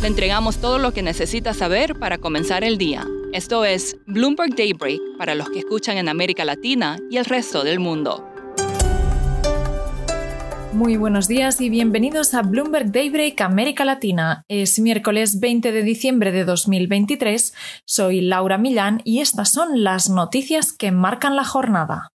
Le entregamos todo lo que necesita saber para comenzar el día. Esto es Bloomberg Daybreak para los que escuchan en América Latina y el resto del mundo. Muy buenos días y bienvenidos a Bloomberg Daybreak América Latina. Es miércoles 20 de diciembre de 2023. Soy Laura Millán y estas son las noticias que marcan la jornada.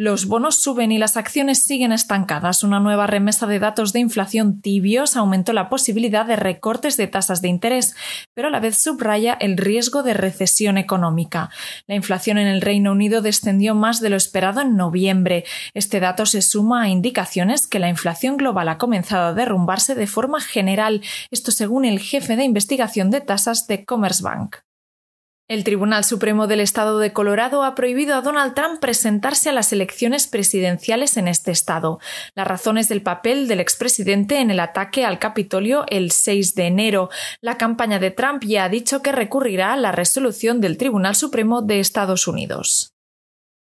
Los bonos suben y las acciones siguen estancadas. Una nueva remesa de datos de inflación tibios aumentó la posibilidad de recortes de tasas de interés, pero a la vez subraya el riesgo de recesión económica. La inflación en el Reino Unido descendió más de lo esperado en noviembre. Este dato se suma a indicaciones que la inflación global ha comenzado a derrumbarse de forma general, esto según el jefe de investigación de tasas de Commerzbank. El Tribunal Supremo del Estado de Colorado ha prohibido a Donald Trump presentarse a las elecciones presidenciales en este estado. La razón es del papel del expresidente en el ataque al Capitolio el 6 de enero. La campaña de Trump ya ha dicho que recurrirá a la resolución del Tribunal Supremo de Estados Unidos.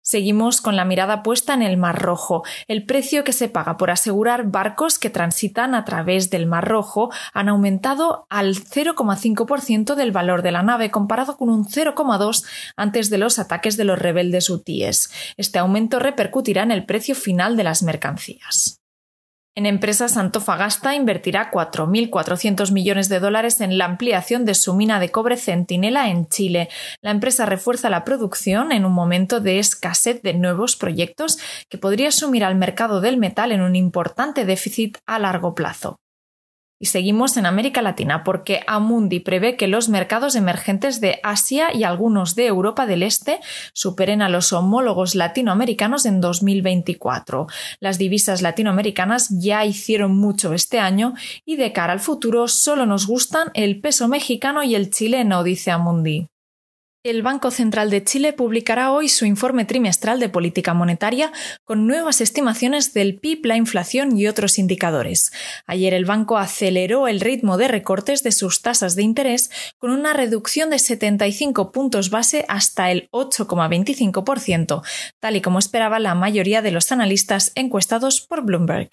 Seguimos con la mirada puesta en el Mar Rojo. El precio que se paga por asegurar barcos que transitan a través del Mar Rojo han aumentado al 0,5% del valor de la nave comparado con un 0,2% antes de los ataques de los rebeldes hutíes. Este aumento repercutirá en el precio final de las mercancías. En empresas, Antofagasta invertirá 4.400 millones de dólares en la ampliación de su mina de cobre Centinela en Chile. La empresa refuerza la producción en un momento de escasez de nuevos proyectos que podría sumir al mercado del metal en un importante déficit a largo plazo. Y seguimos en América Latina porque Amundi prevé que los mercados emergentes de Asia y algunos de Europa del Este superen a los homólogos latinoamericanos en 2024. Las divisas latinoamericanas ya hicieron mucho este año y de cara al futuro solo nos gustan el peso mexicano y el chileno, dice Amundi. El Banco Central de Chile publicará hoy su informe trimestral de política monetaria con nuevas estimaciones del PIB, la inflación y otros indicadores. Ayer el banco aceleró el ritmo de recortes de sus tasas de interés con una reducción de 75 puntos base hasta el 8,25%, tal y como esperaba la mayoría de los analistas encuestados por Bloomberg.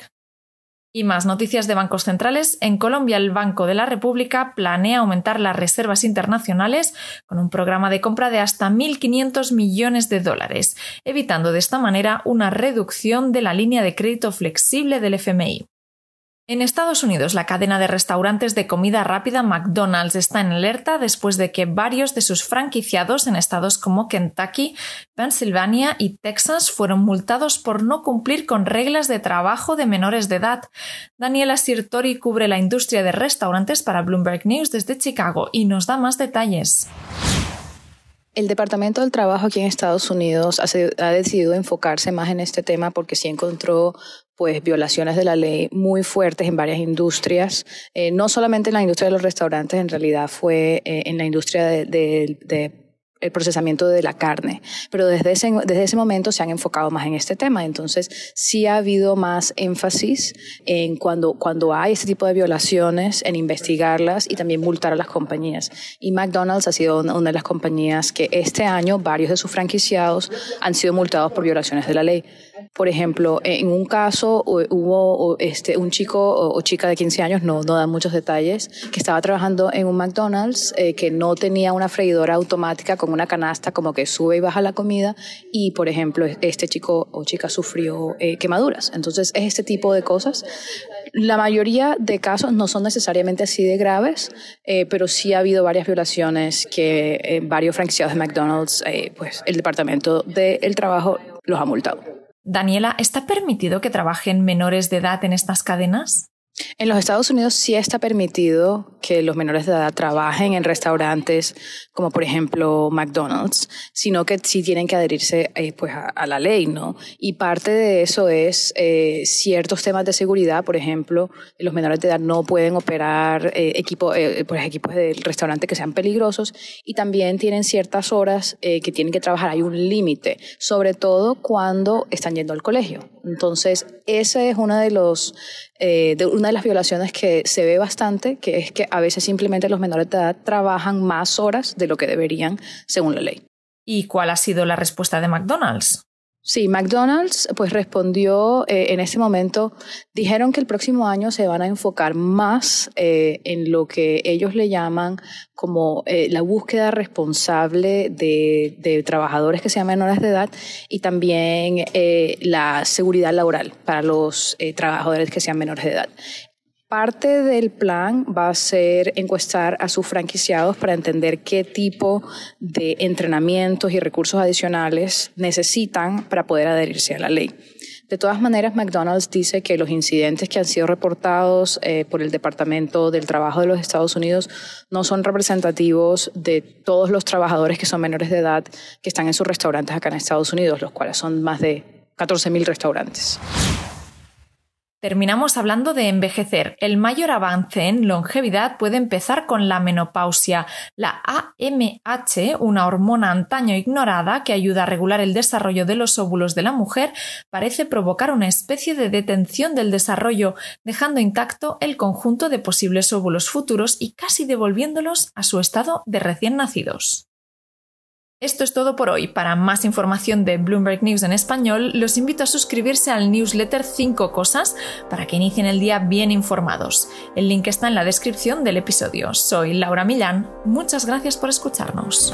Y más noticias de bancos centrales. En Colombia, el Banco de la República planea aumentar las reservas internacionales con un programa de compra de hasta 1.500 millones de dólares, evitando de esta manera una reducción de la línea de crédito flexible del FMI. En Estados Unidos, la cadena de restaurantes de comida rápida McDonald's está en alerta después de que varios de sus franquiciados en estados como Kentucky, Pennsylvania y Texas fueron multados por no cumplir con reglas de trabajo de menores de edad. Daniela Sirtori cubre la industria de restaurantes para Bloomberg News desde Chicago y nos da más detalles. El Departamento del Trabajo aquí en Estados Unidos ha, decidido enfocarse más en este tema porque sí encontró pues violaciones de la ley muy fuertes en varias industrias, eh, no solamente en la industria de los restaurantes, en realidad fue eh, en la industria de, de el procesamiento de la carne. Pero desde ese, desde ese momento se han enfocado más en este tema. Entonces, sí ha habido más énfasis en cuando, cuando hay este tipo de violaciones, en investigarlas y también multar a las compañías. Y McDonald's ha sido una, de las compañías que este año varios de sus franquiciados han sido multados por violaciones de la ley. Por ejemplo, en un caso hubo este, un chico o chica de 15 años, no, no dan muchos detalles, que estaba trabajando en un McDonald's eh, que no tenía una freidora automática con una canasta como que sube y baja la comida y, por ejemplo, este chico o chica sufrió eh, quemaduras. Entonces, es este tipo de cosas. La mayoría de casos no son necesariamente así de graves, eh, pero sí ha habido varias violaciones que varios franquiciados de McDonald's, pues el Departamento del Trabajo los ha multado. Daniela, ¿está permitido que trabajen menores de edad en estas cadenas? En los Estados Unidos sí está permitido que los menores de edad trabajen en restaurantes como por ejemplo McDonald's, sino que sí tienen que adherirse eh, pues a, la ley, ¿no? Y parte de eso es eh, ciertos temas de seguridad, por ejemplo, los menores de edad no pueden operar eh, equipo, pues, equipos del restaurante que sean peligrosos y también tienen ciertas horas que tienen que trabajar, hay un límite, sobre todo cuando están yendo al colegio. Entonces, esa es una de los eh, una de las violaciones que se ve bastante, que es que a veces simplemente los menores de edad trabajan más horas de lo que deberían según la ley. ¿Y cuál ha sido la respuesta de McDonald's? Sí, McDonald's pues respondió eh, en ese momento, dijeron que el próximo año se van a enfocar más eh, en lo que ellos le llaman como eh, la búsqueda responsable de, de, trabajadores que sean menores de edad y también la seguridad laboral para los trabajadores que sean menores de edad. Parte del plan va a ser encuestar a sus franquiciados para entender qué tipo de entrenamientos y recursos adicionales necesitan para poder adherirse a la ley. De todas maneras, McDonald's dice que los incidentes que han sido reportados eh, por el Departamento del Trabajo de los Estados Unidos no son representativos de todos los trabajadores que son menores de edad que están en sus restaurantes acá en Estados Unidos, los cuales son más de 14.000 restaurantes. Terminamos hablando de envejecer. El mayor avance en longevidad puede empezar con la menopausia. La AMH, una hormona antaño ignorada que ayuda a regular el desarrollo de los óvulos de la mujer, parece provocar una especie de detención del desarrollo, dejando intacto el conjunto de posibles óvulos futuros y casi devolviéndolos a su estado de recién nacidos. Esto es todo por hoy. Para más información de Bloomberg News en español, los invito a suscribirse al newsletter 5 cosas para que inicien el día bien informados. El link está en la descripción del episodio. Soy Laura Millán. Muchas gracias por escucharnos.